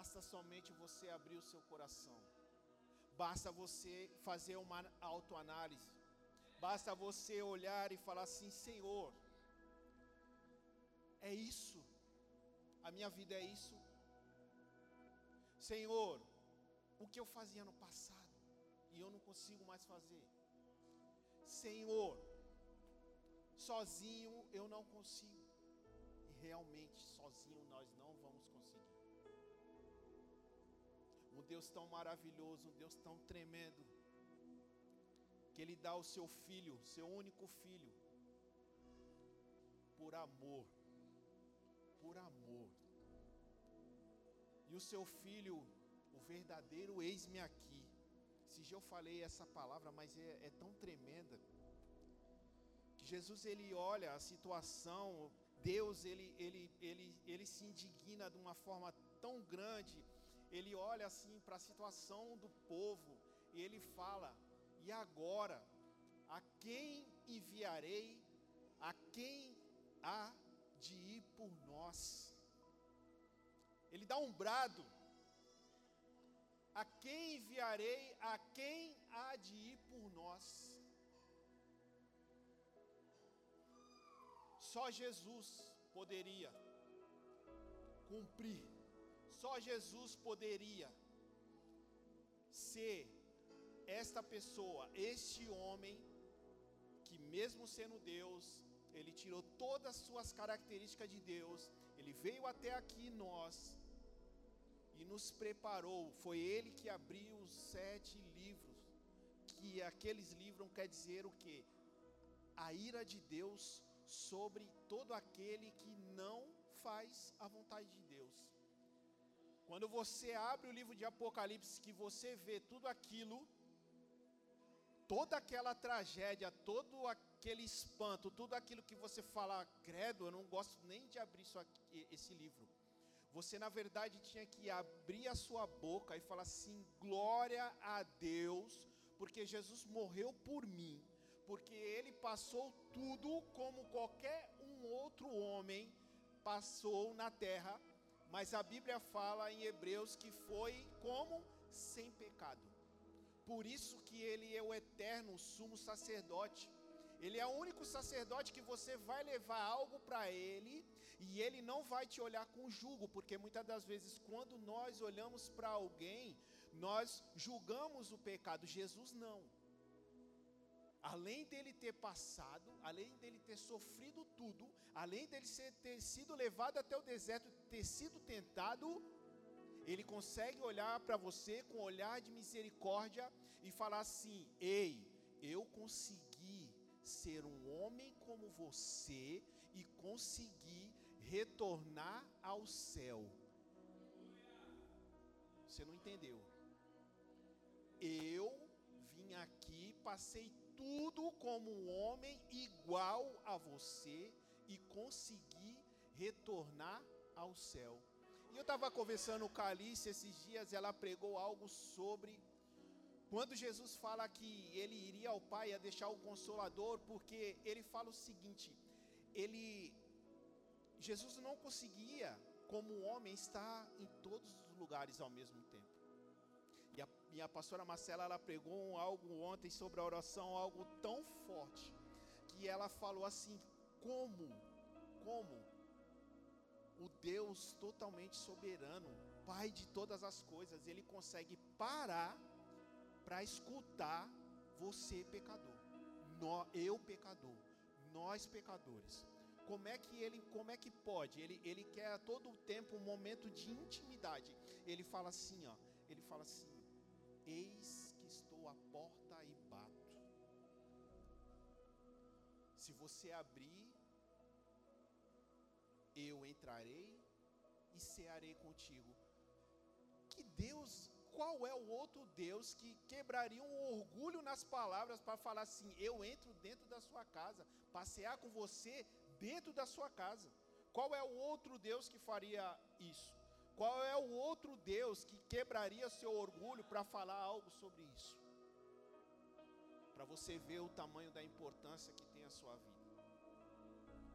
Basta somente você abrir o seu coração. Basta você fazer uma autoanálise. Basta você olhar e falar assim: Senhor, é isso. A minha vida é isso. Senhor, o que eu fazia no passado e eu não consigo mais fazer. Senhor, sozinho eu não consigo. E realmente sozinho nós não vamos Um Deus tão maravilhoso, um Deus tão tremendo, que Ele dá o seu filho, seu único filho, por amor, por amor. E o seu filho, o verdadeiro, eis-me aqui. Se já eu falei essa palavra, mas é, é tão tremenda. Que Jesus ele olha a situação, Deus ele, ele, ele, ele se indigna de uma forma tão grande ele olha assim para a situação do povo e ele fala: E agora, a quem enviarei? A quem há de ir por nós? Ele dá um brado: A quem enviarei? A quem há de ir por nós? Só Jesus poderia cumprir só Jesus poderia ser esta pessoa, este homem, que mesmo sendo Deus, ele tirou todas as suas características de Deus, ele veio até aqui nós e nos preparou. Foi ele que abriu os sete livros, que aqueles livros quer dizer o que? A ira de Deus sobre todo aquele que não faz a vontade de. Quando você abre o livro de Apocalipse, que você vê tudo aquilo, toda aquela tragédia, todo aquele espanto, tudo aquilo que você fala, credo, eu não gosto nem de abrir aqui, esse livro. Você, na verdade, tinha que abrir a sua boca e falar assim: glória a Deus, porque Jesus morreu por mim, porque ele passou tudo como qualquer um outro homem passou na terra mas a Bíblia fala em Hebreus que foi como sem pecado. Por isso que ele é o eterno sumo sacerdote. Ele é o único sacerdote que você vai levar algo para ele e ele não vai te olhar com julgo, porque muitas das vezes quando nós olhamos para alguém, nós julgamos o pecado. Jesus não além dele ter passado, além dele ter sofrido tudo, além dele ter sido levado até o deserto, ter sido tentado, ele consegue olhar para você com um olhar de misericórdia e falar assim: Ei, eu consegui ser um homem como você e consegui retornar ao céu. Você não entendeu? Eu vim aqui, passei tudo como um homem igual a você e consegui retornar ao céu. E eu estava conversando com a Alice esses dias, ela pregou algo sobre quando Jesus fala que ele iria ao Pai a deixar o consolador, porque ele fala o seguinte: ele Jesus não conseguia, como homem, estar em todos os lugares ao mesmo tempo. E a minha pastora Marcela, ela pregou algo ontem sobre a oração, algo tão forte, que ela falou assim: como, como o Deus totalmente soberano, Pai de todas as coisas, ele consegue parar para escutar você, pecador, eu, pecador, nós, pecadores. Como é que ele, como é que pode? Ele, ele quer a todo tempo um momento de intimidade. Ele fala assim, ó. Ele fala assim: Eis que estou à porta e bato. Se você abrir, eu entrarei e cearei contigo. Que Deus, qual é o outro Deus que quebraria um orgulho nas palavras para falar assim: eu entro dentro da sua casa, passear com você dentro da sua casa? Qual é o outro Deus que faria isso? Qual é o outro Deus que quebraria seu orgulho para falar algo sobre isso? Para você ver o tamanho da importância que tem a sua vida.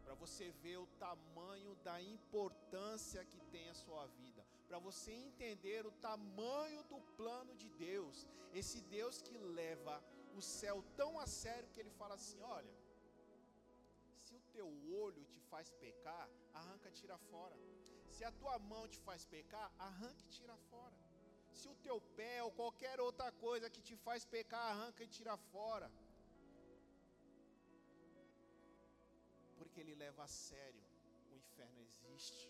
Para você ver o tamanho da importância que tem a sua vida, para você entender o tamanho do plano de Deus, esse Deus que leva o céu tão a sério que ele fala assim: olha, se o teu olho te faz pecar, arranca, tira fora. Se a tua mão te faz pecar, arranca e tira fora. Se o teu pé ou qualquer outra coisa que te faz pecar, arranca e tira fora. Porque ele leva a sério. O inferno existe.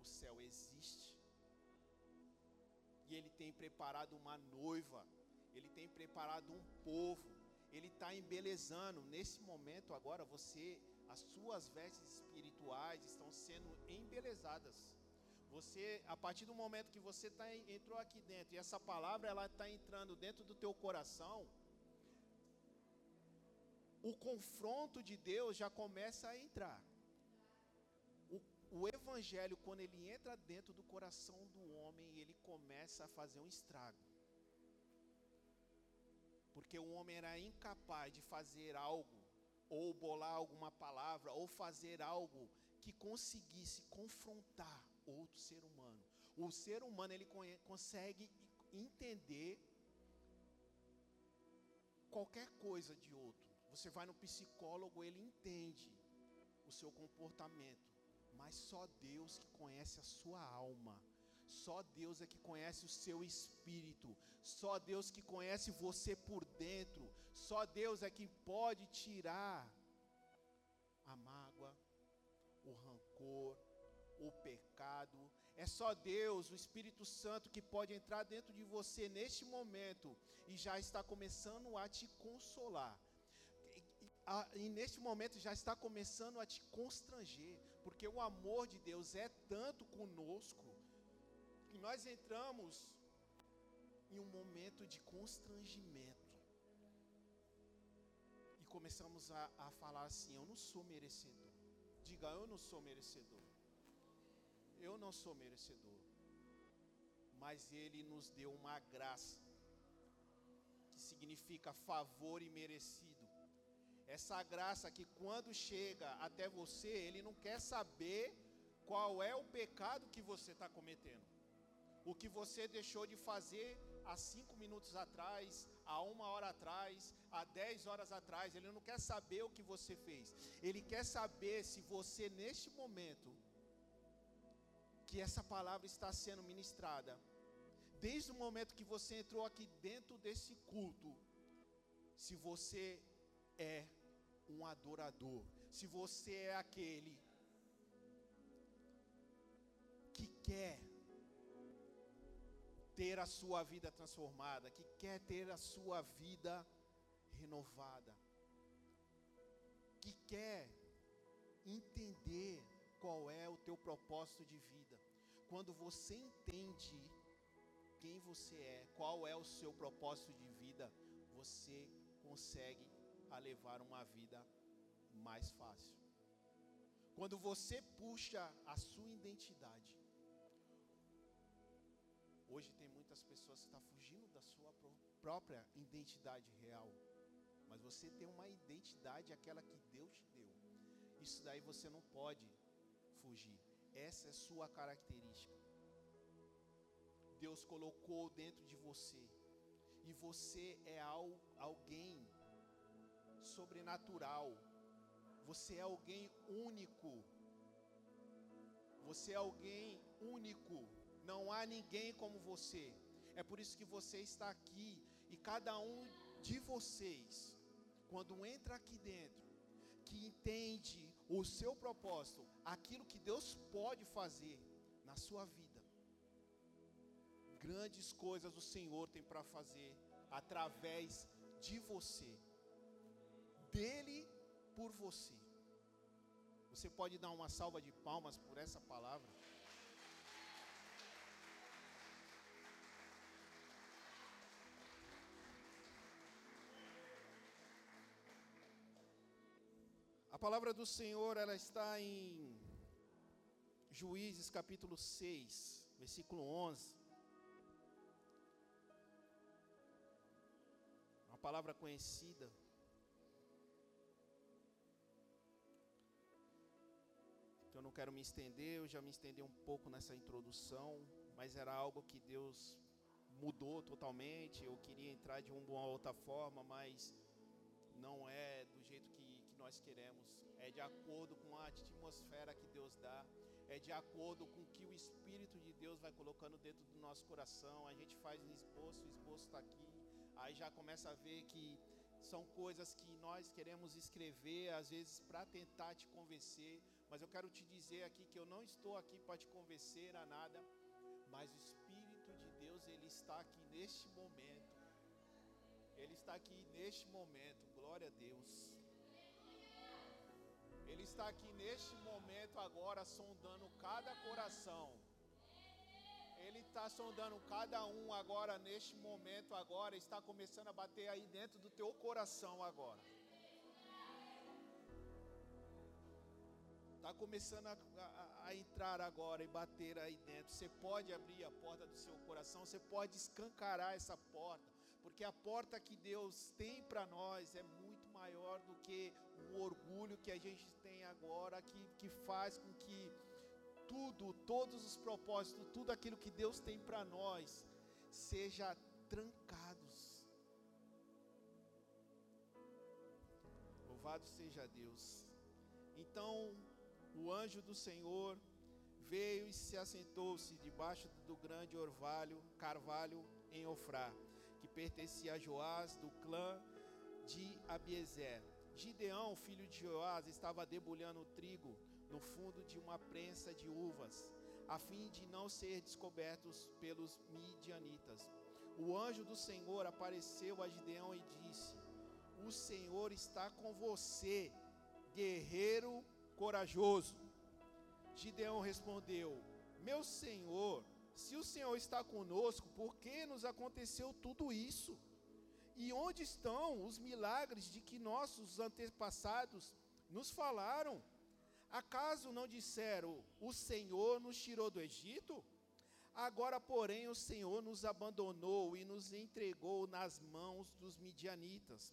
O céu existe. E ele tem preparado uma noiva. Ele tem preparado um povo. Ele está embelezando. Nesse momento agora, você, as suas vestes espirituais estão sendo embelezadas. Você, a partir do momento que você tá, entrou aqui dentro e essa palavra ela está entrando dentro do teu coração, o confronto de Deus já começa a entrar. O, o evangelho, quando ele entra dentro do coração do homem, ele começa a fazer um estrago. Porque o homem era incapaz de fazer algo, ou bolar alguma palavra, ou fazer algo que conseguisse confrontar outro ser humano. O ser humano ele consegue entender qualquer coisa de outro. Você vai no psicólogo, ele entende o seu comportamento, mas só Deus que conhece a sua alma. Só Deus é que conhece o seu espírito. Só Deus que conhece você por dentro. Só Deus é que pode tirar a mágoa, o rancor, o pecado. É só Deus, o Espírito Santo, que pode entrar dentro de você neste momento e já está começando a te consolar. E, neste momento já está começando a te constranger, porque o amor de Deus é tanto conosco que nós entramos em um momento de constrangimento e começamos a, a falar assim: Eu não sou merecedor. Diga, eu não sou merecedor eu não sou merecedor, mas Ele nos deu uma graça, que significa favor e merecido. Essa graça que quando chega até você, Ele não quer saber qual é o pecado que você está cometendo, o que você deixou de fazer há cinco minutos atrás, há uma hora atrás, há dez horas atrás. Ele não quer saber o que você fez. Ele quer saber se você, neste momento, que essa palavra está sendo ministrada, desde o momento que você entrou aqui dentro desse culto, se você adorador, se você é aquele que quer ter a sua vida transformada, que quer ter a sua vida renovada, que quer entender qual é o teu propósito de vida. Quando você entende quem você é, qual é o seu propósito de vida, você consegue a levar uma vida mais fácil. Quando você puxa a sua identidade. Hoje tem muitas pessoas que estão fugindo da sua própria identidade real. Mas você tem uma identidade, aquela que Deus te deu. Isso daí você não pode fugir. Essa é sua característica. Deus colocou dentro de você. E você é alguém sobrenatural. Você é alguém único. Você é alguém único. Não há ninguém como você. É por isso que você está aqui. E cada um de vocês, quando entra aqui dentro, que entende o seu propósito, aquilo que Deus pode fazer na sua vida. Grandes coisas o Senhor tem para fazer através de você, dele por você. Você pode dar uma salva de palmas por essa palavra? A palavra do Senhor, ela está em Juízes capítulo 6, versículo 11. Uma palavra conhecida. Quero me estender, eu já me estendi um pouco nessa introdução, mas era algo que Deus mudou totalmente. Eu queria entrar de uma outra forma, mas não é do jeito que, que nós queremos. É de acordo com a atmosfera que Deus dá, é de acordo com o que o Espírito de Deus vai colocando dentro do nosso coração. A gente faz um esboço, o esboço está aqui, aí já começa a ver que são coisas que nós queremos escrever, às vezes para tentar te convencer, mas eu quero te dizer aqui que eu não estou aqui para te convencer a nada, mas o Espírito de Deus, ele está aqui neste momento. Ele está aqui neste momento. Glória a Deus. Ele está aqui neste momento agora sondando cada coração. Ele está sondando cada um agora, neste momento agora, está começando a bater aí dentro do teu coração agora. Está começando a, a, a, entrar agora e bater aí dentro. Você pode abrir a porta do seu coração, você pode escancarar essa porta, porque a porta que Deus tem para nós é muito maior do que o orgulho que a gente tem agora, que, que faz com que tudo, todos os propósitos, tudo aquilo que Deus tem para nós, seja trancados. Louvado seja Deus. Então, o anjo do Senhor veio e se assentou-se debaixo do grande orvalho, carvalho em Ofrá, que pertencia a Joás do clã de Abiezer. Gideão, filho de Joás, estava debulhando o trigo no fundo de uma prensa de uvas, a fim de não ser descobertos pelos midianitas. O anjo do Senhor apareceu a Gideão e disse: O Senhor está com você, guerreiro corajoso. Gideão respondeu: Meu Senhor, se o Senhor está conosco, por que nos aconteceu tudo isso? E onde estão os milagres de que nossos antepassados nos falaram? Acaso não disseram: O Senhor nos tirou do Egito? Agora, porém, o Senhor nos abandonou e nos entregou nas mãos dos midianitas.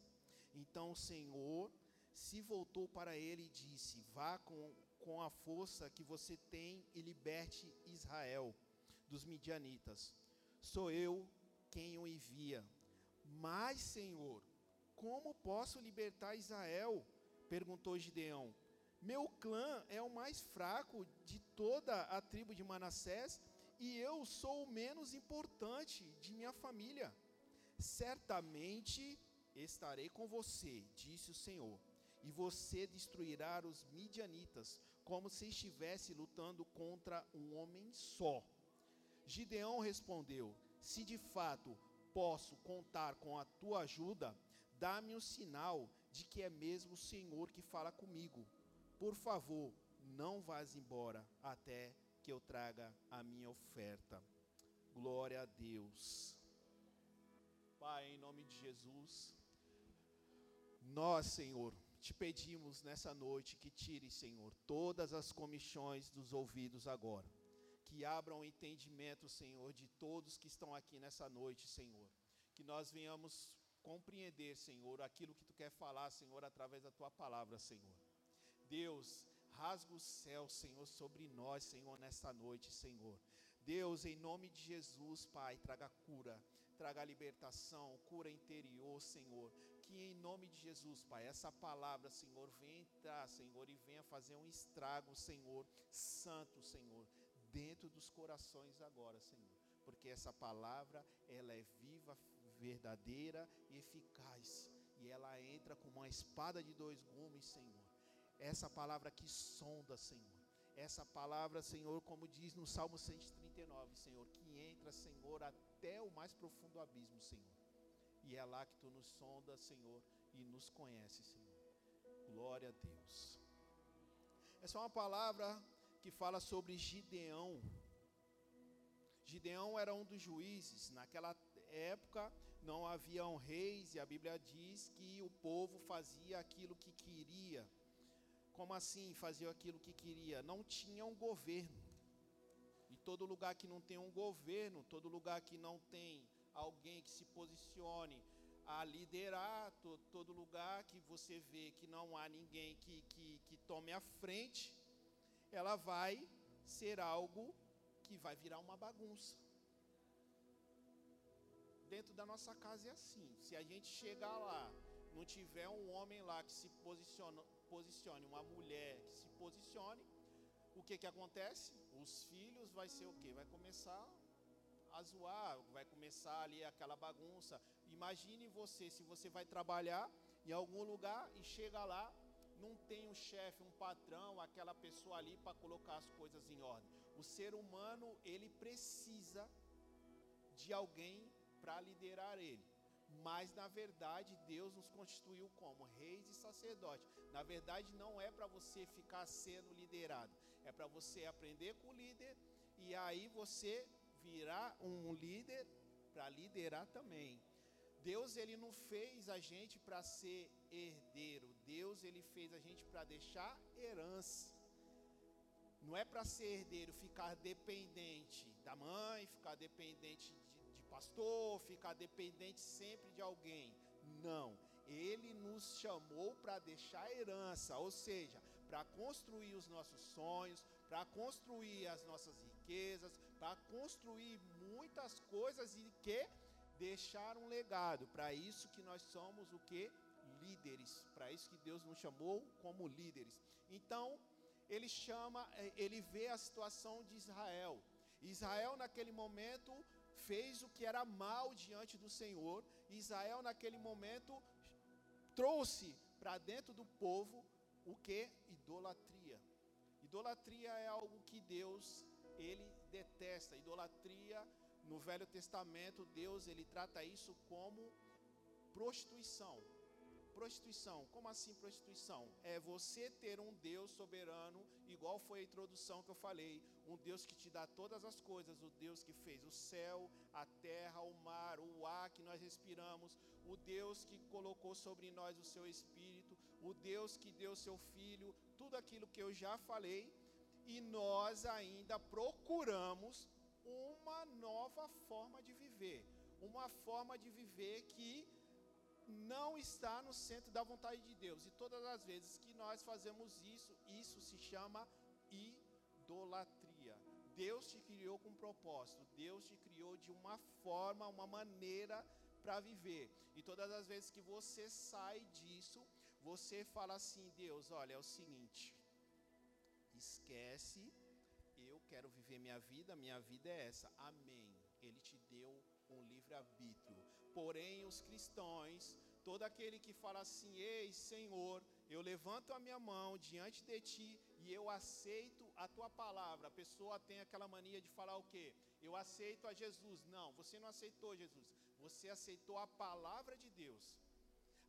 Então o Senhor se voltou para ele e disse: Vá com, com a força que você tem e liberte Israel dos midianitas. Sou eu quem o envia. Mas, Senhor, como posso libertar Israel? perguntou Gideão. Meu clã é o mais fraco de toda a tribo de Manassés e eu sou o menos importante de minha família. Certamente estarei com você, disse o Senhor, e você destruirá os midianitas, como se estivesse lutando contra um homem só. Gideão respondeu: Se de fato posso contar com a tua ajuda, dá-me um sinal de que é mesmo o Senhor que fala comigo por favor, não vás embora até que eu traga a minha oferta. Glória a Deus. Pai, em nome de Jesus, nós, Senhor, te pedimos nessa noite que tire, Senhor, todas as comissões dos ouvidos agora. Que abram o entendimento, Senhor, de todos que estão aqui nessa noite, Senhor. Que nós venhamos compreender, Senhor, aquilo que tu quer falar, Senhor, através da tua palavra, Senhor. Deus, rasga o céu, Senhor, sobre nós, Senhor, nesta noite, Senhor. Deus, em nome de Jesus, Pai, traga cura, traga libertação, cura interior, Senhor. Que em nome de Jesus, Pai, essa palavra, Senhor, venha entrar, Senhor, e venha fazer um estrago, Senhor, santo, Senhor, dentro dos corações agora, Senhor. Porque essa palavra, ela é viva, verdadeira e eficaz. E ela entra como uma espada de dois gumes, Senhor essa palavra que sonda, Senhor. Essa palavra, Senhor, como diz no Salmo 139, Senhor, que entra, Senhor, até o mais profundo abismo, Senhor. E é lá que tu nos sonda, Senhor, e nos conhece, Senhor. Glória a Deus. Essa é uma palavra que fala sobre Gideão. Gideão era um dos juízes. Naquela época não haviam reis, e a Bíblia diz que o povo fazia aquilo que queria como assim fazia aquilo que queria? Não tinha um governo. E todo lugar que não tem um governo, todo lugar que não tem alguém que se posicione a liderar, to, todo lugar que você vê que não há ninguém que, que, que tome a frente, ela vai ser algo que vai virar uma bagunça. Dentro da nossa casa é assim. Se a gente chegar lá, não tiver um homem lá que se posicione, posicione uma mulher que se posicione, o que que acontece? Os filhos vai ser o quê? Vai começar a zoar, vai começar ali aquela bagunça. Imagine você, se você vai trabalhar em algum lugar e chega lá, não tem um chefe, um patrão, aquela pessoa ali para colocar as coisas em ordem. O ser humano, ele precisa de alguém para liderar ele. Mas na verdade, Deus nos constituiu como reis e sacerdotes. Na verdade, não é para você ficar sendo liderado, é para você aprender com o líder e aí você virar um líder para liderar também. Deus ele não fez a gente para ser herdeiro. Deus ele fez a gente para deixar herança. Não é para ser herdeiro ficar dependente da mãe, ficar dependente de, de pastor, ficar dependente sempre de alguém. Não. Ele nos chamou para deixar herança, ou seja, para construir os nossos sonhos, para construir as nossas riquezas, para construir muitas coisas e que deixar um legado. Para isso que nós somos o que? Líderes. Para isso que Deus nos chamou como líderes. Então, ele chama, eh, ele vê a situação de Israel. Israel naquele momento fez o que era mal diante do Senhor. Israel naquele momento trouxe para dentro do povo o que? Idolatria. Idolatria é algo que Deus ele detesta. Idolatria no Velho Testamento, Deus ele trata isso como prostituição. Prostituição, como assim prostituição? É você ter um Deus soberano, igual foi a introdução que eu falei, um Deus que te dá todas as coisas, o Deus que fez o céu, a terra, o mar, o ar que nós respiramos, o Deus que colocou sobre nós o seu espírito, o Deus que deu seu filho, tudo aquilo que eu já falei, e nós ainda procuramos uma nova forma de viver, uma forma de viver que não está no centro da vontade de Deus. E todas as vezes que nós fazemos isso, isso se chama idolatria. Deus te criou com um propósito, Deus te criou de uma forma, uma maneira para viver. E todas as vezes que você sai disso, você fala assim: Deus, olha, é o seguinte, esquece quero viver minha vida, minha vida é essa. Amém. Ele te deu um livre-arbítrio. Porém, os cristãos, todo aquele que fala assim: Ei, Senhor, eu levanto a minha mão diante de ti e eu aceito a tua palavra. A pessoa tem aquela mania de falar o quê? Eu aceito a Jesus. Não, você não aceitou Jesus. Você aceitou a palavra de Deus.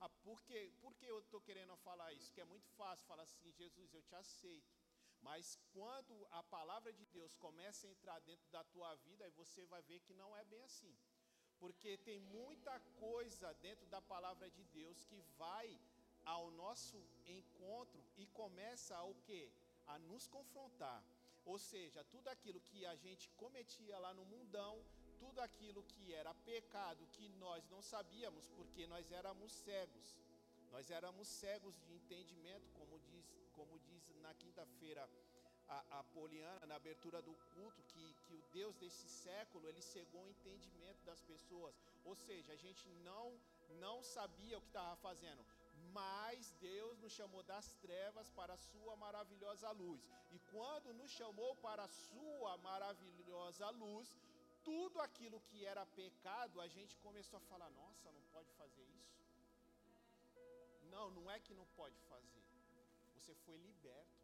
Ah, por, quê? por que eu estou querendo falar isso? Que é muito fácil falar assim: Jesus, eu te aceito. Mas quando a palavra de Deus começa a entrar dentro da tua vida, aí você vai ver que não é bem assim. Porque tem muita coisa dentro da palavra de Deus que vai ao nosso encontro e começa a o? A nos confrontar. Ou seja, tudo aquilo que a gente cometia lá no mundão, tudo aquilo que era pecado que nós não sabíamos, porque nós éramos cegos. Nós éramos cegos de entendimento, como diz como diz na quinta-feira a, a Poliana, na abertura do culto, que, que o Deus desse século, ele cegou o entendimento das pessoas. Ou seja, a gente não, não sabia o que estava fazendo. Mas Deus nos chamou das trevas para a sua maravilhosa luz. E quando nos chamou para a sua maravilhosa luz, tudo aquilo que era pecado, a gente começou a falar: nossa, não pode fazer isso. Não, não é que não pode fazer você foi liberto.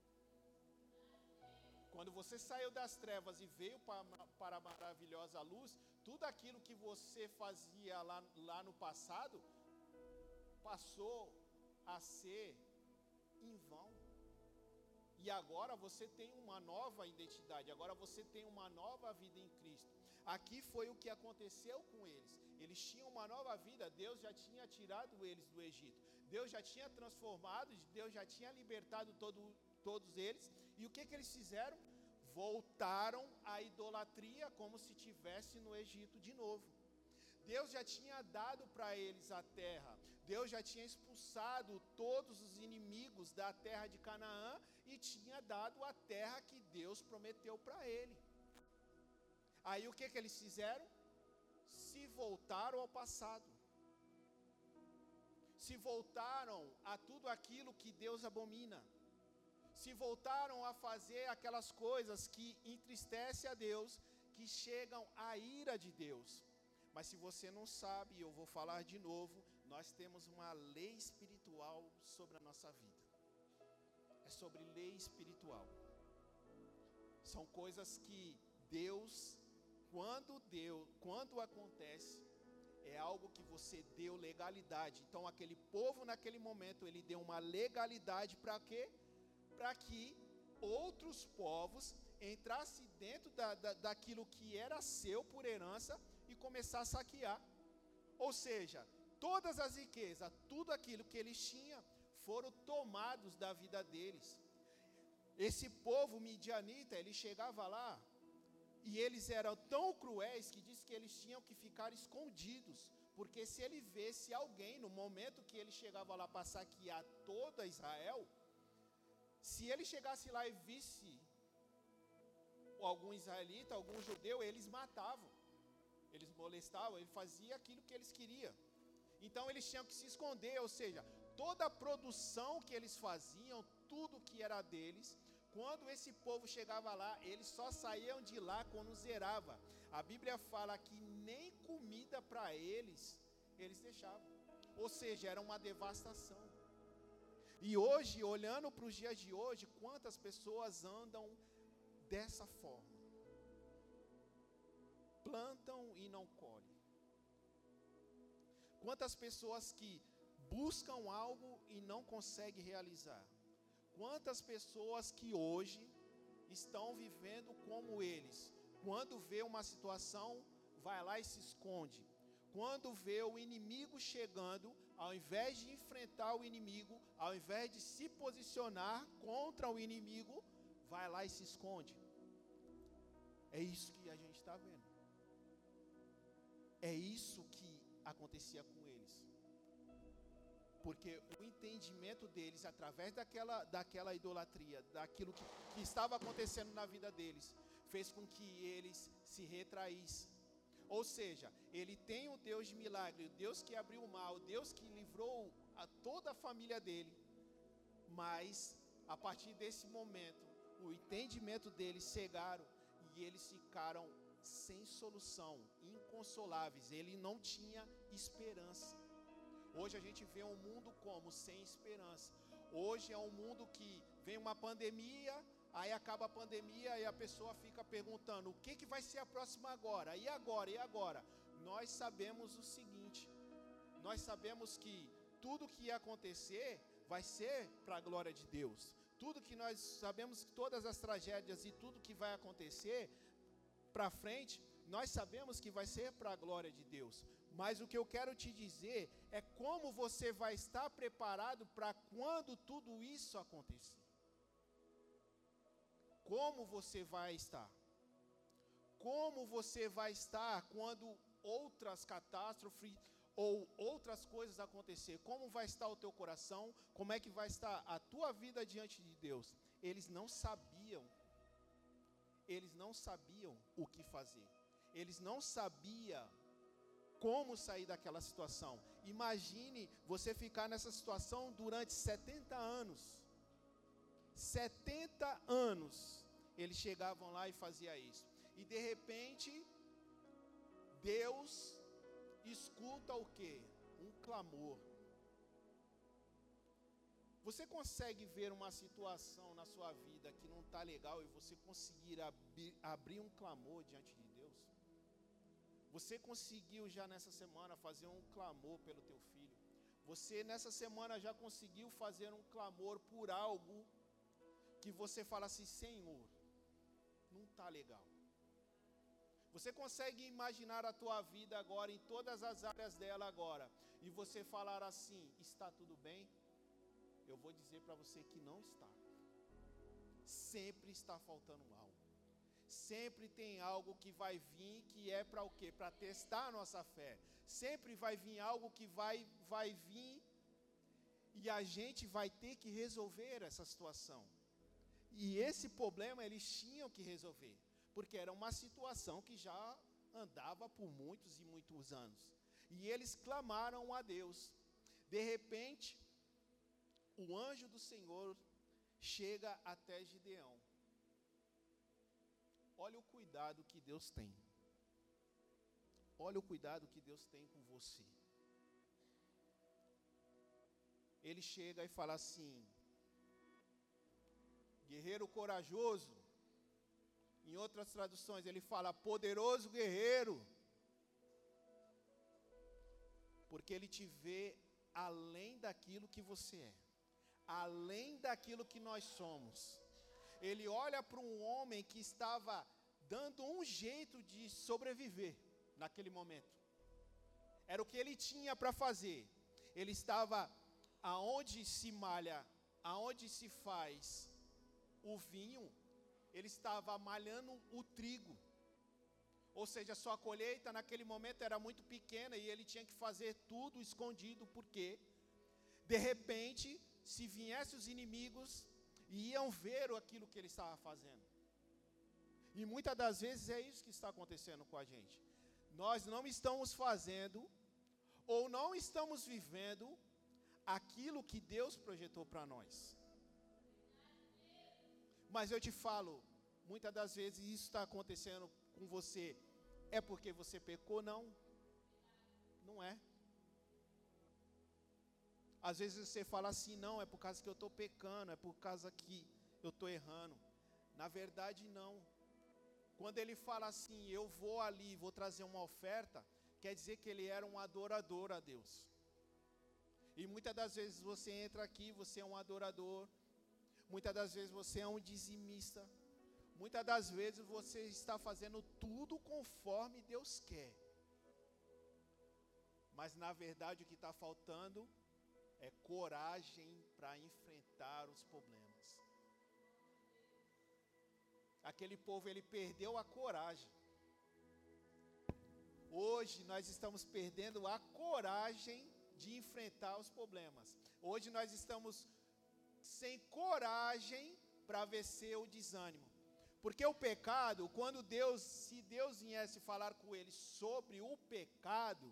Quando você saiu das trevas e veio para, a maravilhosa luz, tudo aquilo que você fazia lá, lá no passado passou a ser em vão. E agora você tem uma nova identidade, agora você tem uma nova vida em Cristo. Aqui foi o que aconteceu com eles. Eles tinham uma nova vida, Deus já tinha tirado eles do Egito. Deus já tinha transformado, Deus já tinha libertado todo, todos eles. E o que, que eles fizeram? Voltaram à idolatria como se tivesse no Egito de novo. Deus já tinha dado para eles a terra. Deus já tinha expulsado todos os inimigos da terra de Canaã e tinha dado a terra que Deus prometeu para ele. Aí o que, que eles fizeram? Se voltaram ao passado. Se voltaram a tudo aquilo que Deus abomina. Se voltaram a fazer aquelas coisas que entristecem a Deus, que chegam à ira de Deus. Mas se você não sabe, eu vou falar de novo, nós temos uma lei espiritual sobre a nossa vida. É sobre lei espiritual. São coisas que Deus, quando deu, quando acontece, é algo que você deu legalidade. Então aquele povo naquele momento, ele deu uma legalidade para quê? Para que outros povos entrassem dentro da, da, daquilo que era seu por herança e começar a saquear. Ou seja, todas as riquezas, tudo aquilo que eles tinham, foram tomados da vida deles. Esse povo midianita, ele chegava lá e eles eram tão cruéis que diz que eles tinham que ficar escondidos, porque se ele vesse alguém no momento que ele chegava lá para saquear toda Israel, se ele chegasse lá e visse algum israelita, algum judeu, eles matavam eles molestavam, ele fazia aquilo que eles queriam. Então eles tinham que se esconder, ou seja, toda a produção que eles faziam, tudo que era deles, quando esse povo chegava lá, eles só saíam de lá quando zerava. A Bíblia fala que nem comida para eles eles deixavam. Ou seja, era uma devastação. E hoje, olhando para os dias de hoje, quantas pessoas andam dessa forma? plantam e não colhem. Quantas pessoas que buscam algo e não conseguem realizar. Quantas pessoas que hoje estão vivendo como eles. Quando vê uma situação, vai lá e se esconde. Quando vê o inimigo chegando, ao invés de enfrentar o inimigo, ao invés de se posicionar contra o inimigo, vai lá e se esconde. É isso que a gente está vendo. É isso que acontecia com eles. Porque o entendimento deles, através daquela, daquela idolatria, daquilo que, que estava acontecendo na vida deles, fez com que eles se retraíssem. Ou seja, ele tem o Deus de milagre, o Deus que abriu o mar, o Deus que livrou a toda a família dele. Mas, a partir desse momento, o entendimento deles cegaram e eles ficaram sem solução, inconsoláveis, ele não tinha esperança. Hoje a gente vê um mundo como sem esperança. Hoje é um mundo que vem uma pandemia, aí acaba a pandemia e a pessoa fica perguntando: o que, que vai ser a próxima agora? E agora? E agora? Nós sabemos o seguinte: nós sabemos que tudo que ia acontecer vai ser para a glória de Deus. Tudo que nós sabemos todas as tragédias e tudo que vai acontecer para frente, nós sabemos que vai ser para a glória de Deus. Mas o que eu quero te dizer é como você vai estar preparado para quando tudo isso acontecer. Como você vai estar? Como você vai estar quando outras catástrofes ou outras coisas acontecer? Como vai estar o teu coração? Como é que vai estar a tua vida diante de Deus? Eles não sabiam eles não sabiam o que fazer. Eles não sabiam como sair daquela situação. Imagine você ficar nessa situação durante 70 anos. 70 anos eles chegavam lá e faziam isso. E de repente, Deus escuta o que? Um clamor. Você consegue ver uma situação na sua vida que não está legal e você conseguir abrir, abrir um clamor diante de Deus? Você conseguiu já nessa semana fazer um clamor pelo teu filho? Você nessa semana já conseguiu fazer um clamor por algo que você fala assim, Senhor, não está legal. Você consegue imaginar a tua vida agora, em todas as áreas dela agora, e você falar assim: está tudo bem? eu vou dizer para você que não está. Sempre está faltando algo. sempre tem algo que vai vir que é para o quê? Para testar a nossa fé. Sempre vai vir algo que vai vai vir e a gente vai ter que resolver essa situação. E esse problema eles tinham que resolver, porque era uma situação que já andava por muitos e muitos anos. E eles clamaram a Deus. De repente, o anjo do Senhor chega até Gideão. Olha o cuidado que Deus tem. Olha o cuidado que Deus tem com você. Ele chega e fala assim: guerreiro corajoso. Em outras traduções, ele fala poderoso guerreiro. Porque ele te vê além daquilo que você é, além daquilo que nós somos. Ele olha para um homem que estava dando um jeito de sobreviver naquele momento. Era o que ele tinha para fazer. Ele estava aonde se malha, aonde se faz o vinho, ele estava malhando o trigo. Ou seja, sua colheita naquele momento era muito pequena e ele tinha que fazer tudo escondido, porque de repente, se viessem os inimigos, iam ver aquilo que ele estava fazendo. E muitas das vezes é isso que está acontecendo com a gente. Nós não estamos fazendo ou não estamos vivendo aquilo que Deus projetou para nós. Mas eu te falo, muitas das vezes isso está acontecendo com você é porque você pecou? Não. Não é. Às vezes você fala assim, não, é por causa que eu estou pecando, é por causa que eu estou errando. Na verdade, não. Quando ele fala assim, eu vou ali, vou trazer uma oferta, quer dizer que ele era um adorador a Deus. E muitas das vezes você entra aqui, você é um adorador. Muitas das vezes você é um dizimista. Muitas das vezes você está fazendo tudo conforme Deus quer. Mas na verdade o que está faltando é coragem para enfrentar os problemas. Aquele povo ele perdeu a coragem. Hoje nós estamos perdendo a coragem de enfrentar os problemas. Hoje nós estamos sem coragem para vencer o desânimo. Porque o pecado, quando Deus, se Deus viesse falar com ele sobre o pecado,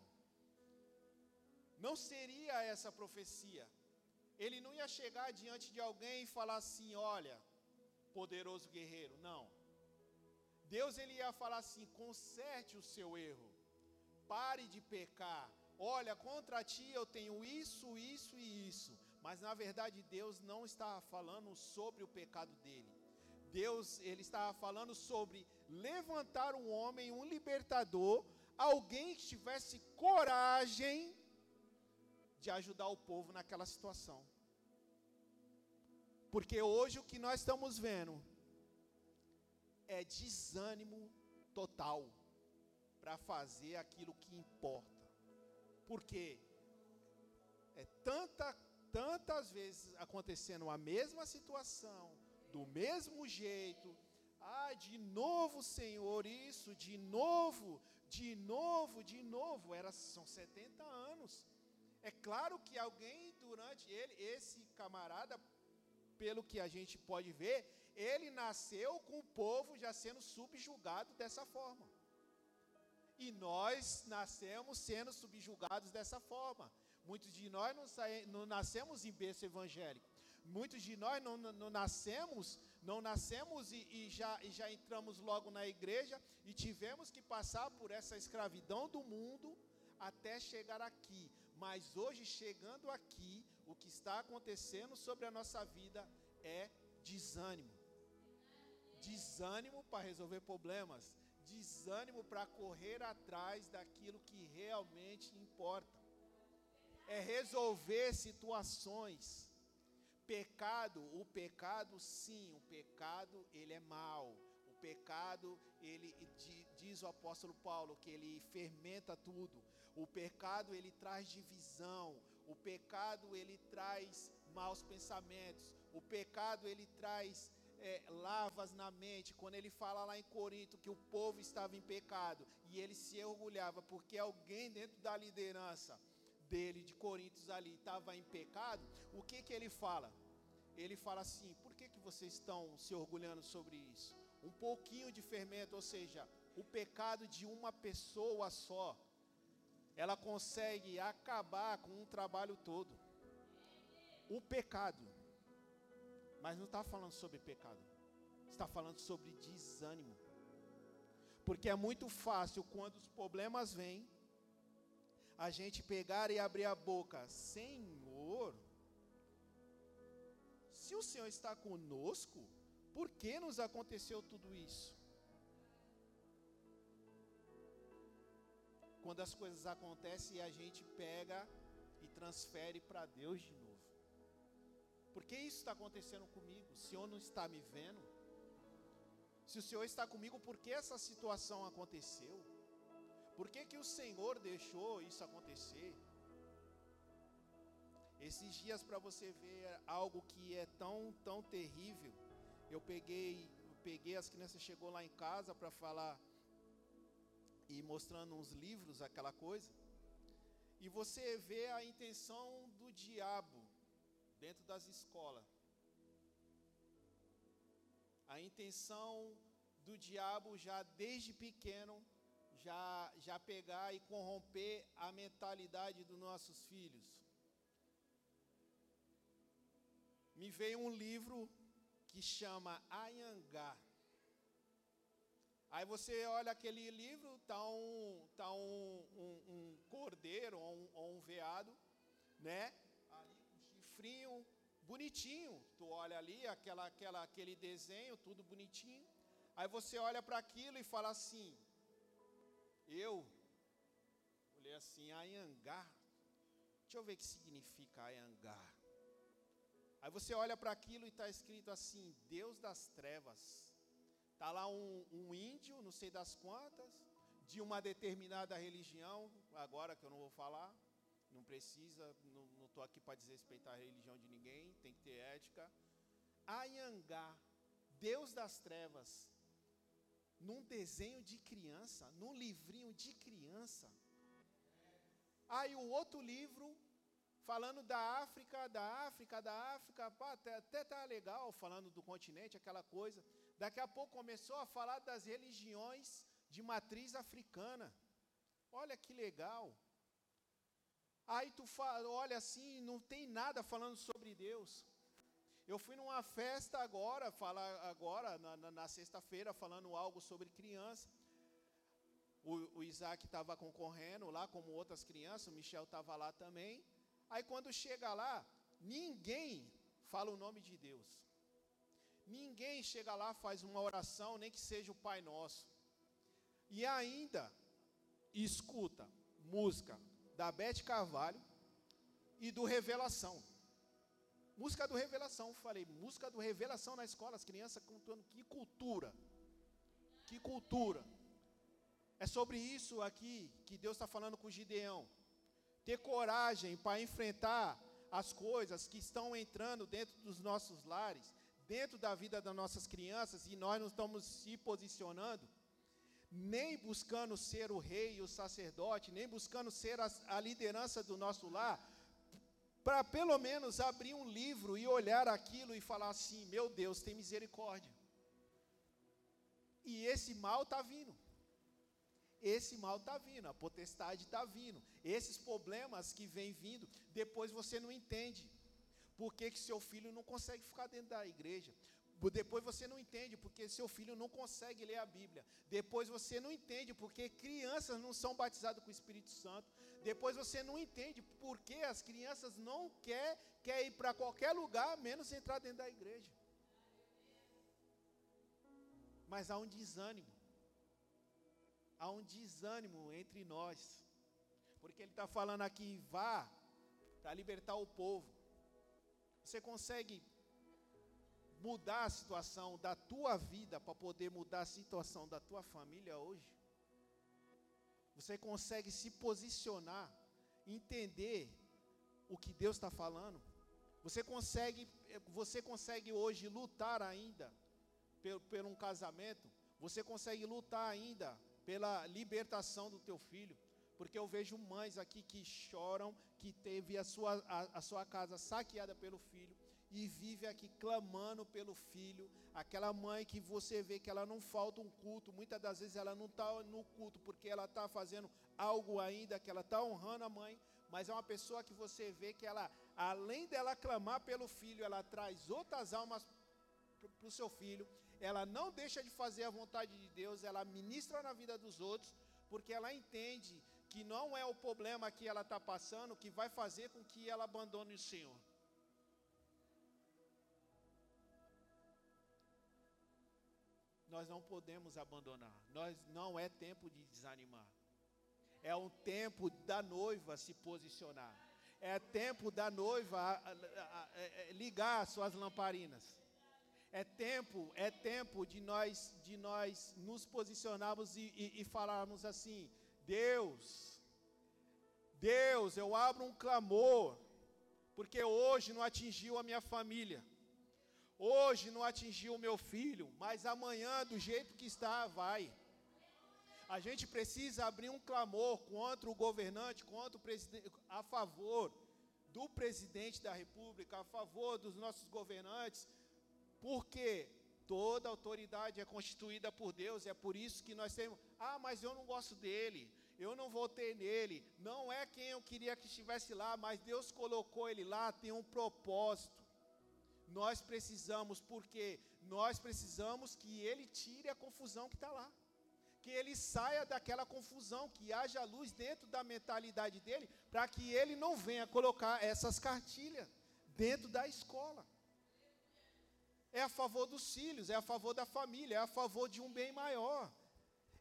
não seria essa profecia. Ele não ia chegar diante de alguém e falar assim: "Olha, poderoso guerreiro". Não. Deus ele ia falar assim: "Conserte o seu erro. Pare de pecar. Olha, contra ti eu tenho isso, isso e isso". Mas na verdade Deus não está falando sobre o pecado dele. Deus ele estava falando sobre levantar um homem, um libertador, alguém que tivesse coragem de ajudar o povo naquela situação. Porque hoje o que nós estamos vendo é desânimo total para fazer aquilo que importa. Porque é tanta, tantas vezes acontecendo a mesma situação, do mesmo jeito. Ah, de novo, Senhor, isso, de novo, de novo, de novo. Era, são 70 anos. É claro que alguém durante ele, esse camarada, pelo que a gente pode ver, ele nasceu com o povo já sendo subjugado dessa forma. E nós nascemos sendo subjugados dessa forma. Muitos de nós não, não nascemos em berço evangélico. Muitos de nós não, não nascemos, não nascemos e, e, já, e já entramos logo na igreja e tivemos que passar por essa escravidão do mundo até chegar aqui. Mas hoje, chegando aqui, o que está acontecendo sobre a nossa vida é desânimo. Desânimo para resolver problemas, desânimo para correr atrás daquilo que realmente importa. É resolver situações Pecado, o pecado sim, o pecado ele é mau. O pecado, ele diz o apóstolo Paulo que ele fermenta tudo. O pecado ele traz divisão. O pecado ele traz maus pensamentos. O pecado ele traz é, lavas na mente, quando ele fala lá em Corinto que o povo estava em pecado e ele se orgulhava porque alguém dentro da liderança dele, de Coríntios ali, estava em pecado, o que que ele fala? Ele fala assim: por que, que vocês estão se orgulhando sobre isso? Um pouquinho de fermento, ou seja, o pecado de uma pessoa só, ela consegue acabar com um trabalho todo. O pecado, mas não está falando sobre pecado, está falando sobre desânimo. Porque é muito fácil quando os problemas vêm, a gente pegar e abrir a boca, Senhor, se o Senhor está conosco, por que nos aconteceu tudo isso? Quando as coisas acontecem, a gente pega e transfere para Deus de novo. Por que isso está acontecendo comigo? O Senhor não está me vendo? Se o Senhor está comigo, por que essa situação aconteceu? Por que, que o Senhor deixou isso acontecer? Esses dias para você ver algo que é tão, tão terrível, eu peguei, eu peguei as crianças chegou lá em casa para falar e mostrando uns livros, aquela coisa. E você vê a intenção do diabo dentro das escolas. A intenção do diabo já desde pequeno já, já pegar e corromper a mentalidade dos nossos filhos. Me veio um livro que chama Ayangá. Aí você olha aquele livro, tá um, tá um, um, um cordeiro ou um, ou um veado, né? Ali com chifrinho, bonitinho. Tu olha ali, aquela, aquela, aquele desenho, tudo bonitinho. Aí você olha para aquilo e fala assim: eu olhei assim, Ayangá. Deixa eu ver o que significa Ayangá. Aí você olha para aquilo e está escrito assim: Deus das trevas. Está lá um, um, índio, não sei das quantas, de uma determinada religião, agora que eu não vou falar, não precisa, não estou aqui para desrespeitar a religião de ninguém, tem que ter ética. Ayangá, Deus das trevas, num desenho de criança, num livrinho de criança. Aí o outro livro, falando da África, da África, da África, pá, até, até tá legal, falando do continente, aquela coisa. Daqui a pouco começou a falar das religiões de matriz africana. Olha que legal. Aí tu fala, olha assim, não tem nada falando sobre Deus. Eu fui numa festa agora, falar agora na, na, na sexta-feira, falando algo sobre criança. O, o Isaac estava concorrendo lá, como outras crianças, o Michel estava lá também. Aí quando chega lá, ninguém fala o nome de Deus. Ninguém chega lá, faz uma oração, nem que seja o Pai Nosso. E ainda escuta música da Bete Carvalho e do Revelação. Música do Revelação, falei, música do Revelação na escola, as crianças contando que cultura. Que cultura. É sobre isso aqui que Deus está falando com Gideão. Ter coragem para enfrentar as coisas que estão entrando dentro dos nossos lares, dentro da vida das nossas crianças, e nós não estamos se posicionando, nem buscando ser o rei o sacerdote, nem buscando ser a, a liderança do nosso lar, para pelo menos abrir um livro e olhar aquilo e falar assim: meu Deus, tem misericórdia. E esse mal está vindo. Esse mal está vindo, a potestade está vindo. Esses problemas que vem vindo, depois você não entende. Por que, que seu filho não consegue ficar dentro da igreja? Depois você não entende porque seu filho não consegue ler a Bíblia. Depois você não entende porque crianças não são batizadas com o Espírito Santo. Depois você não entende porque as crianças não quer, quer ir para qualquer lugar, menos entrar dentro da igreja. Mas há um desânimo. Há um desânimo entre nós. Porque ele está falando aqui, vá para libertar o povo. Você consegue mudar a situação da tua vida para poder mudar a situação da tua família hoje? Você consegue se posicionar, entender o que Deus está falando? Você consegue, você consegue hoje lutar ainda por, por um casamento, você consegue lutar ainda pela libertação do teu filho. Porque eu vejo mães aqui que choram, que teve a sua, a, a sua casa saqueada pelo filho e vive aqui clamando pelo filho. Aquela mãe que você vê que ela não falta um culto, muitas das vezes ela não está no culto porque ela está fazendo algo ainda, que ela está honrando a mãe, mas é uma pessoa que você vê que ela, além dela clamar pelo filho, ela traz outras almas para o seu filho, ela não deixa de fazer a vontade de Deus, ela ministra na vida dos outros, porque ela entende que não é o problema que ela está passando que vai fazer com que ela abandone o Senhor. Nós não podemos abandonar. Nós não é tempo de desanimar. É um tempo da noiva se posicionar. É tempo da noiva é, é, ligar suas lamparinas. É tempo, é tempo de nós, de nós nos posicionarmos e, e, e falarmos assim: Deus, Deus, eu abro um clamor, porque hoje não atingiu a minha família, hoje não atingiu o meu filho, mas amanhã, do jeito que está, vai. A gente precisa abrir um clamor contra o governante, contra o presidente, a favor do presidente da República, a favor dos nossos governantes, porque toda autoridade é constituída por Deus, é por isso que nós temos, ah, mas eu não gosto dele, eu não votei nele, não é quem eu queria que estivesse lá, mas Deus colocou ele lá, tem um propósito. Nós precisamos, porque nós precisamos que ele tire a confusão que está lá. Que ele saia daquela confusão, que haja luz dentro da mentalidade dele, para que ele não venha colocar essas cartilhas dentro da escola. É a favor dos filhos, é a favor da família, é a favor de um bem maior.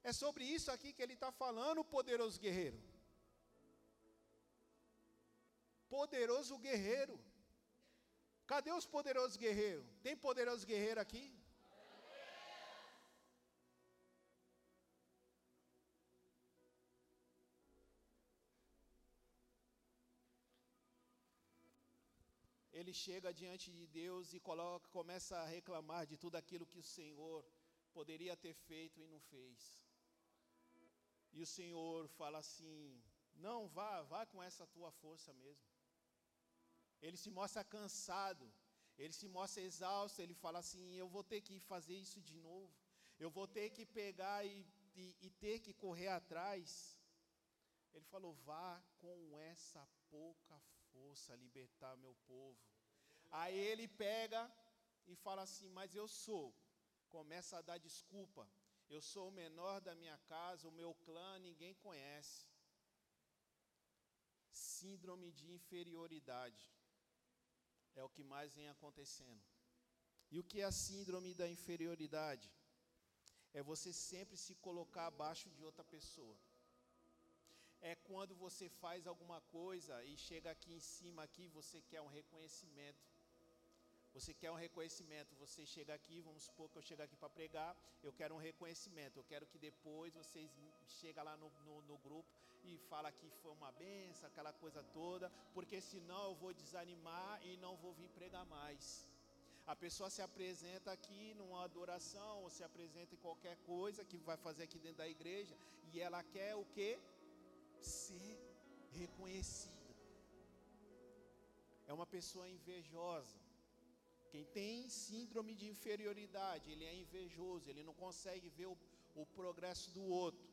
É sobre isso aqui que ele está falando, poderoso guerreiro. Poderoso guerreiro. Cadê os poderosos guerreiros? Tem poderoso guerreiro aqui? Ele chega diante de Deus e coloca, começa a reclamar de tudo aquilo que o Senhor poderia ter feito e não fez. E o Senhor fala assim: Não, vá, vá com essa tua força mesmo. Ele se mostra cansado, ele se mostra exausto, ele fala assim: Eu vou ter que fazer isso de novo, eu vou ter que pegar e, e, e ter que correr atrás. Ele falou: Vá com essa pouca força libertar meu povo. Aí ele pega e fala assim: Mas eu sou. Começa a dar desculpa. Eu sou o menor da minha casa, o meu clã ninguém conhece. Síndrome de inferioridade é o que mais vem acontecendo. E o que é a síndrome da inferioridade? É você sempre se colocar abaixo de outra pessoa. É quando você faz alguma coisa e chega aqui em cima aqui, você quer um reconhecimento. Você quer um reconhecimento, você chega aqui, vamos supor que eu chego aqui para pregar, eu quero um reconhecimento, eu quero que depois vocês chegam lá no, no, no, grupo e fala que foi uma benção, aquela coisa toda, porque senão eu vou desanimar e não vou vir pregar mais. A pessoa se apresenta aqui numa adoração, ou se apresenta em qualquer coisa que vai fazer aqui dentro da igreja, e ela quer o que? Ser reconhecida. É uma pessoa invejosa. Quem tem síndrome de inferioridade, ele é invejoso, ele não consegue ver o, o progresso do outro.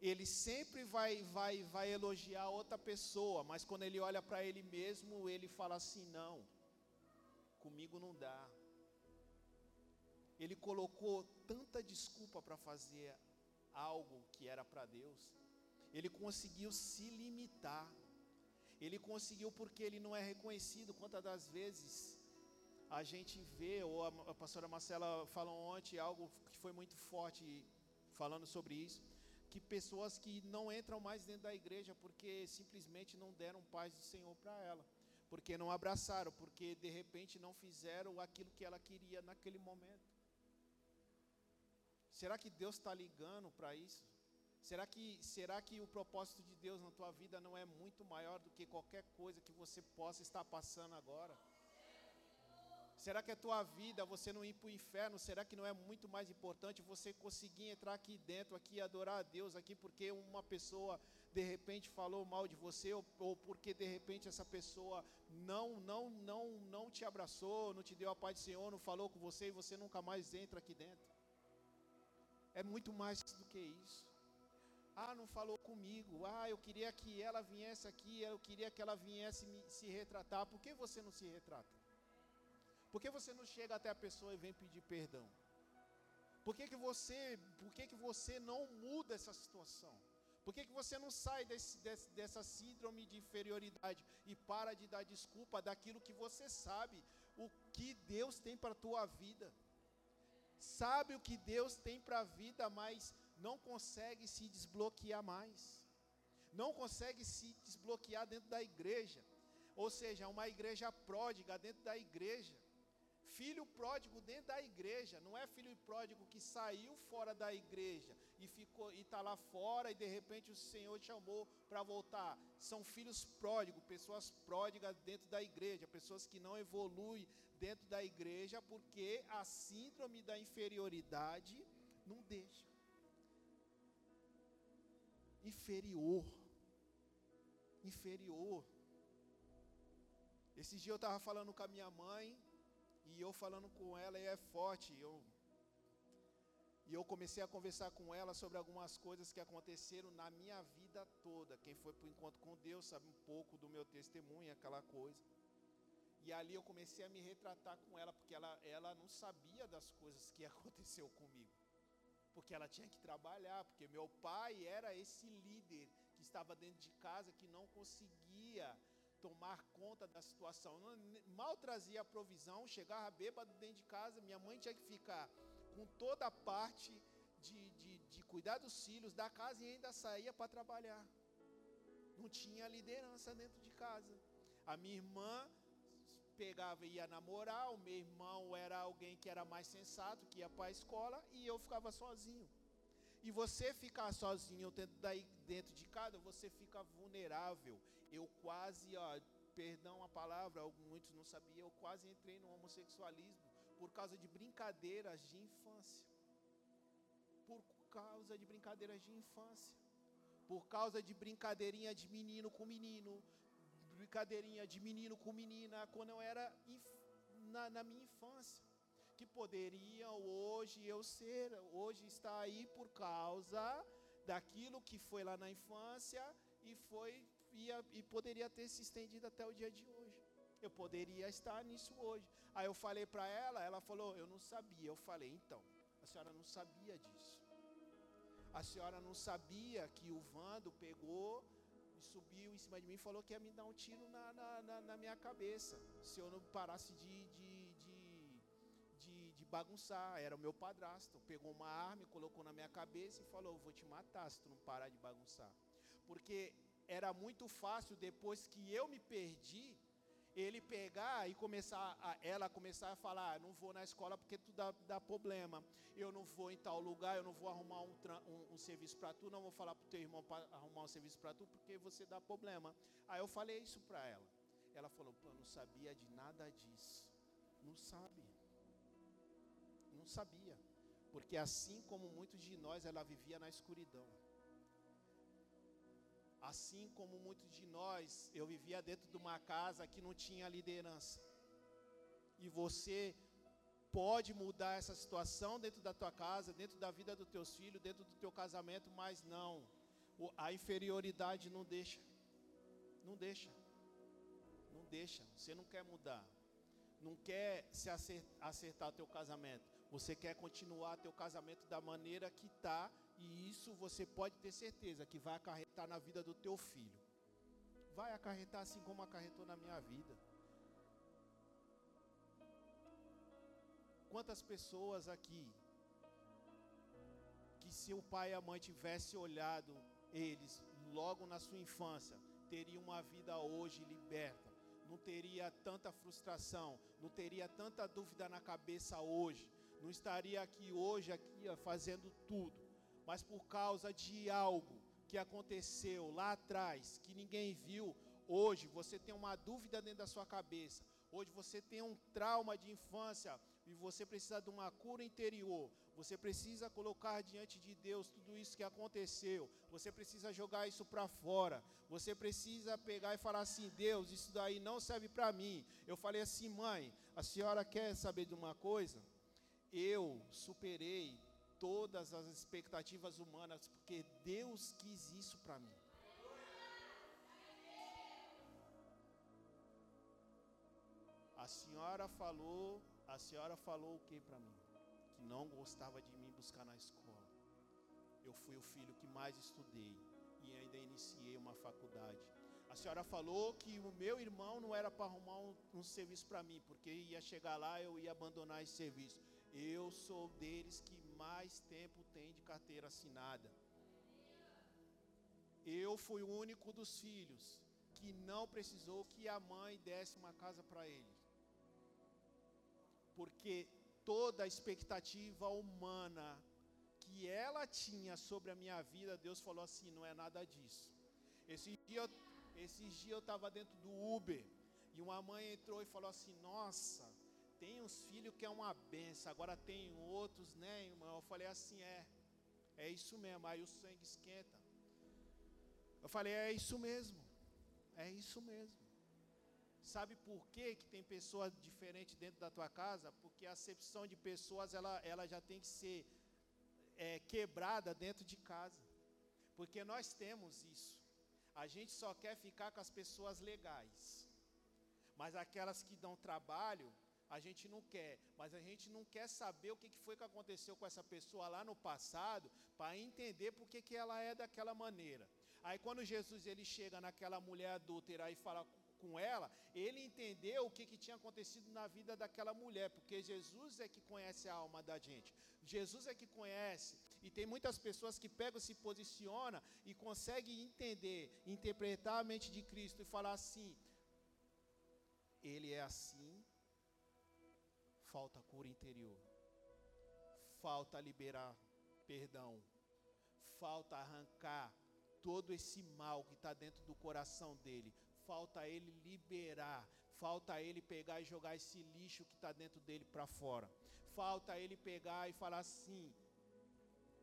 Ele sempre vai, vai, vai elogiar outra pessoa, mas quando ele olha para ele mesmo, ele fala assim: não, comigo não dá. Ele colocou tanta desculpa para fazer algo que era para Deus, ele conseguiu se limitar. Ele conseguiu porque ele não é reconhecido. Quantas das vezes a gente vê, ou a, a pastora Marcela falou ontem algo que foi muito forte falando sobre isso, que pessoas que não entram mais dentro da igreja porque simplesmente não deram paz do Senhor para ela, porque não abraçaram, porque de repente não fizeram aquilo que ela queria naquele momento. Será que Deus está ligando para isso? Será que, será que o propósito de Deus na tua vida não é muito maior do que qualquer coisa que você possa estar passando agora? Será que a tua vida, você não ir para o inferno, será que não é muito mais importante você conseguir entrar aqui dentro, aqui adorar a Deus aqui, porque uma pessoa de repente falou mal de você, ou, ou porque de repente essa pessoa não, não, não, não te abraçou, não te deu a paz do Senhor, não falou com você e você nunca mais entra aqui dentro? É muito mais do que isso. Ah, não falou comigo. Ah, eu queria que ela viesse aqui, eu queria que ela viesse me, se retratar. Por que você não se retrata? Por que você não chega até a pessoa e vem pedir perdão? Por que, que você, por que, que você não muda essa situação? Por que, que você não sai desse, desse, dessa síndrome de inferioridade e para de dar desculpa daquilo que você sabe, o que Deus tem para a tua vida? Sabe o que Deus tem para a vida, mas não consegue se desbloquear mais. Não consegue se desbloquear dentro da igreja. Ou seja, uma igreja pródiga dentro da igreja. Filho pródigo dentro da igreja, não é filho pródigo que saiu fora da igreja e ficou e está lá fora e de repente o Senhor chamou para voltar. São filhos pródigos, pessoas pródigas dentro da igreja, pessoas que não evoluem dentro da igreja porque a síndrome da inferioridade não deixa. Inferior. Inferior. Esse dia eu estava falando com a minha mãe, e eu falando com ela, e é forte. Eu, e eu comecei a conversar com ela sobre algumas coisas que aconteceram na minha vida toda. Quem foi para o encontro com Deus sabe um pouco do meu testemunho, aquela coisa. E ali eu comecei a me retratar com ela, porque ela, ela não sabia das coisas que aconteceu comigo. Porque ela tinha que trabalhar, porque meu pai era esse líder que estava dentro de casa, que não conseguia tomar conta da situação. Mal trazia a provisão, chegava bêbado dentro de casa, minha mãe tinha que ficar com toda a parte de, de, de cuidar dos filhos da casa e ainda saía para trabalhar. Não tinha liderança dentro de casa. A minha irmã pegava e ia namorar, o meu irmão era alguém que era mais sensato, que ia para a escola, e eu ficava sozinho. E você ficar sozinho dentro, daí, dentro de casa, você fica vulnerável. Eu quase, ó, perdão a palavra, muitos não sabiam, eu quase entrei no homossexualismo por causa de brincadeiras de infância. Por causa de brincadeiras de infância. Por causa de brincadeirinha de menino com menino, brincadeirinha de menino com menina, quando eu era na, na minha infância. Que poderiam hoje eu ser, hoje está aí por causa daquilo que foi lá na infância e foi ia, e poderia ter se estendido até o dia de hoje. Eu poderia estar nisso hoje. Aí eu falei para ela, ela falou, eu não sabia. Eu falei, então, a senhora não sabia disso. A senhora não sabia que o Vando pegou subiu em cima de mim e falou que ia me dar um tiro na, na, na, na minha cabeça. Se eu não parasse de, de, de, de, de bagunçar. Era o meu padrasto. Pegou uma arma, colocou na minha cabeça e falou, vou te matar se tu não parar de bagunçar. Porque era muito fácil depois que eu me perdi, ele pegar e começar, a, ela começar a falar, ah, não vou na escola porque tu dá, dá problema, eu não vou em tal lugar, eu não vou arrumar um, um, um serviço para tu, não vou falar para o teu irmão para arrumar um serviço para tu porque você dá problema. Aí eu falei isso para ela. Ela falou, pô, não sabia de nada disso. Não sabe. Não sabia. Porque assim como muitos de nós, ela vivia na escuridão. Assim como muitos de nós, eu vivia dentro de uma casa que não tinha liderança. E você pode mudar essa situação dentro da tua casa, dentro da vida dos teus filhos, dentro do teu casamento, mas não. A inferioridade não deixa. Não deixa. Não deixa. Você não quer mudar. Não quer se acertar o teu casamento. Você quer continuar teu casamento da maneira que está e isso você pode ter certeza que vai acarretar na vida do teu filho. Vai acarretar assim como acarretou na minha vida. Quantas pessoas aqui que se o pai e a mãe tivesse olhado eles logo na sua infância, teriam uma vida hoje liberta, não teria tanta frustração, não teria tanta dúvida na cabeça hoje, não estaria aqui hoje aqui fazendo tudo mas por causa de algo que aconteceu lá atrás, que ninguém viu, hoje você tem uma dúvida dentro da sua cabeça. Hoje você tem um trauma de infância e você precisa de uma cura interior. Você precisa colocar diante de Deus tudo isso que aconteceu. Você precisa jogar isso para fora. Você precisa pegar e falar assim: Deus, isso daí não serve para mim. Eu falei assim, mãe, a senhora quer saber de uma coisa? Eu superei todas as expectativas humanas porque Deus quis isso para mim. A senhora falou, a senhora falou o que para mim? Que não gostava de mim buscar na escola. Eu fui o filho que mais estudei e ainda iniciei uma faculdade. A senhora falou que o meu irmão não era para arrumar um, um serviço para mim, porque ia chegar lá eu ia abandonar esse serviço. Eu sou deles que mais tempo tem de carteira assinada. Eu fui o único dos filhos que não precisou que a mãe desse uma casa para ele porque toda a expectativa humana que ela tinha sobre a minha vida, Deus falou assim: não é nada disso. Esse dia, esses dias eu estava dentro do Uber e uma mãe entrou e falou assim: Nossa, tem uns filhos que é uma benção, agora tem outros, né, irmão? Eu falei assim: É, é isso mesmo. Aí o sangue esquenta. Eu falei: É isso mesmo, é isso mesmo. Sabe por que, que tem pessoas diferentes dentro da tua casa? Porque a acepção de pessoas ela, ela já tem que ser é, quebrada dentro de casa. Porque nós temos isso. A gente só quer ficar com as pessoas legais. Mas aquelas que dão trabalho, a gente não quer. Mas a gente não quer saber o que foi que aconteceu com essa pessoa lá no passado, para entender por que, ela é daquela maneira. Aí quando Jesus ele chega naquela mulher adúltera e fala com ela, ele entendeu o que, que tinha acontecido na vida daquela mulher, porque Jesus é que conhece a alma da gente. Jesus é que conhece. E tem muitas pessoas que pegam, se posiciona e conseguem entender, interpretar a mente de Cristo e falar assim: Ele é assim, falta cura interior, falta liberar perdão, falta arrancar todo esse mal que está dentro do coração dele, falta ele liberar, falta ele pegar e jogar esse lixo que está dentro dele para fora. Falta ele pegar e falar assim: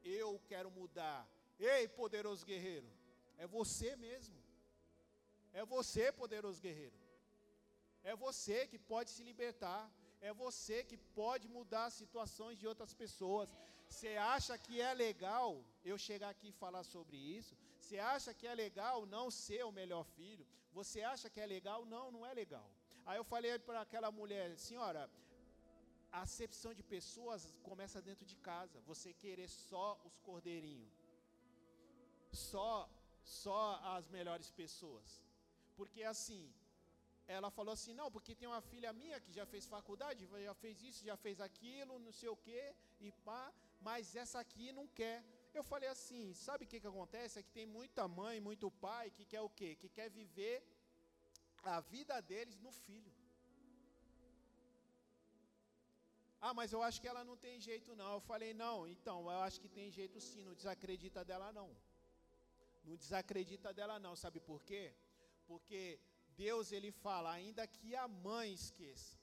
Eu quero mudar. Ei, poderoso guerreiro, é você mesmo. É você, poderoso guerreiro. É você que pode se libertar. É você que pode mudar situações de outras pessoas. Você acha que é legal eu chegar aqui e falar sobre isso? Você acha que é legal não ser o melhor filho? Você acha que é legal? Não, não é legal. Aí eu falei para aquela mulher, senhora, a acepção de pessoas começa dentro de casa. Você querer só os cordeirinhos, só, só as melhores pessoas. Porque assim, ela falou assim: não, porque tem uma filha minha que já fez faculdade, já fez isso, já fez aquilo, não sei o quê, e pá, mas essa aqui não quer. Eu falei assim: sabe o que, que acontece? É que tem muita mãe, muito pai que quer o quê? Que quer viver a vida deles no filho. Ah, mas eu acho que ela não tem jeito não. Eu falei: não, então, eu acho que tem jeito sim, não desacredita dela não. Não desacredita dela não, sabe por quê? Porque Deus ele fala: ainda que a mãe esqueça,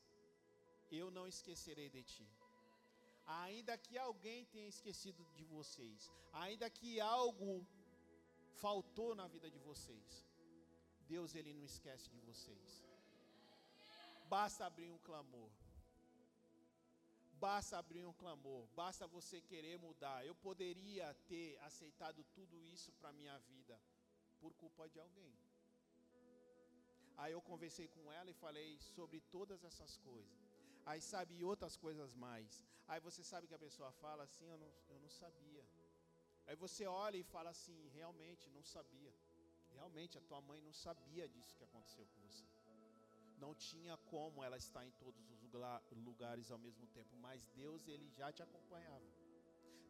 eu não esquecerei de ti ainda que alguém tenha esquecido de vocês, ainda que algo faltou na vida de vocês, Deus ele não esquece de vocês. Basta abrir um clamor. Basta abrir um clamor, basta você querer mudar. Eu poderia ter aceitado tudo isso para minha vida por culpa de alguém. Aí eu conversei com ela e falei sobre todas essas coisas. Aí sabe outras coisas mais. Aí você sabe que a pessoa fala assim, eu não, eu não sabia. Aí você olha e fala assim, realmente não sabia. Realmente a tua mãe não sabia disso que aconteceu com você. Não tinha como ela estar em todos os lugares ao mesmo tempo, mas Deus ele já te acompanhava.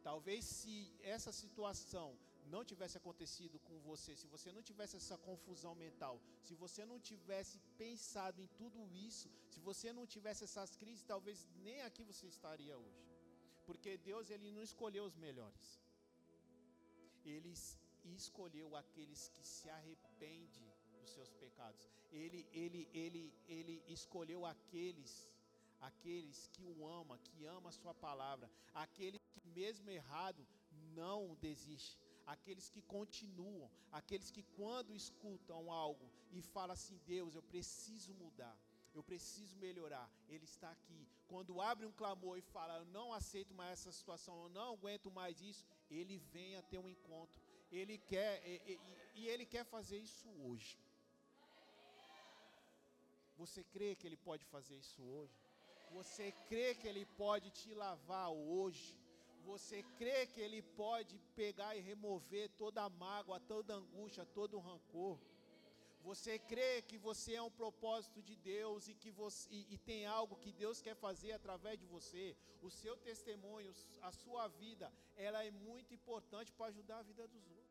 Talvez se essa situação não tivesse acontecido com você, se você não tivesse essa confusão mental, se você não tivesse pensado em tudo isso, se você não tivesse essas crises, talvez nem aqui você estaria hoje. Porque Deus ele não escolheu os melhores. Ele escolheu aqueles que se arrependem dos seus pecados. Ele, ele, ele, ele escolheu aqueles, aqueles que o ama, que ama a sua palavra, aqueles que mesmo errado não desiste, aqueles que continuam, aqueles que quando escutam algo e falam assim, Deus, eu preciso mudar, eu preciso melhorar, Ele está aqui. Quando abre um clamor e fala, eu não aceito mais essa situação, eu não aguento mais isso, Ele vem a ter um encontro. Ele quer, e, e, e Ele quer fazer isso hoje. Você crê que Ele pode fazer isso hoje? Você crê que Ele pode te lavar hoje? Você crê que Ele pode pegar e remover toda a mágoa, toda a angústia, todo o rancor? Você crê que você é um propósito de Deus e que você e, e, tem algo que Deus quer fazer através de você? O seu testemunho, a sua vida, ela é muito importante para ajudar a vida dos outros.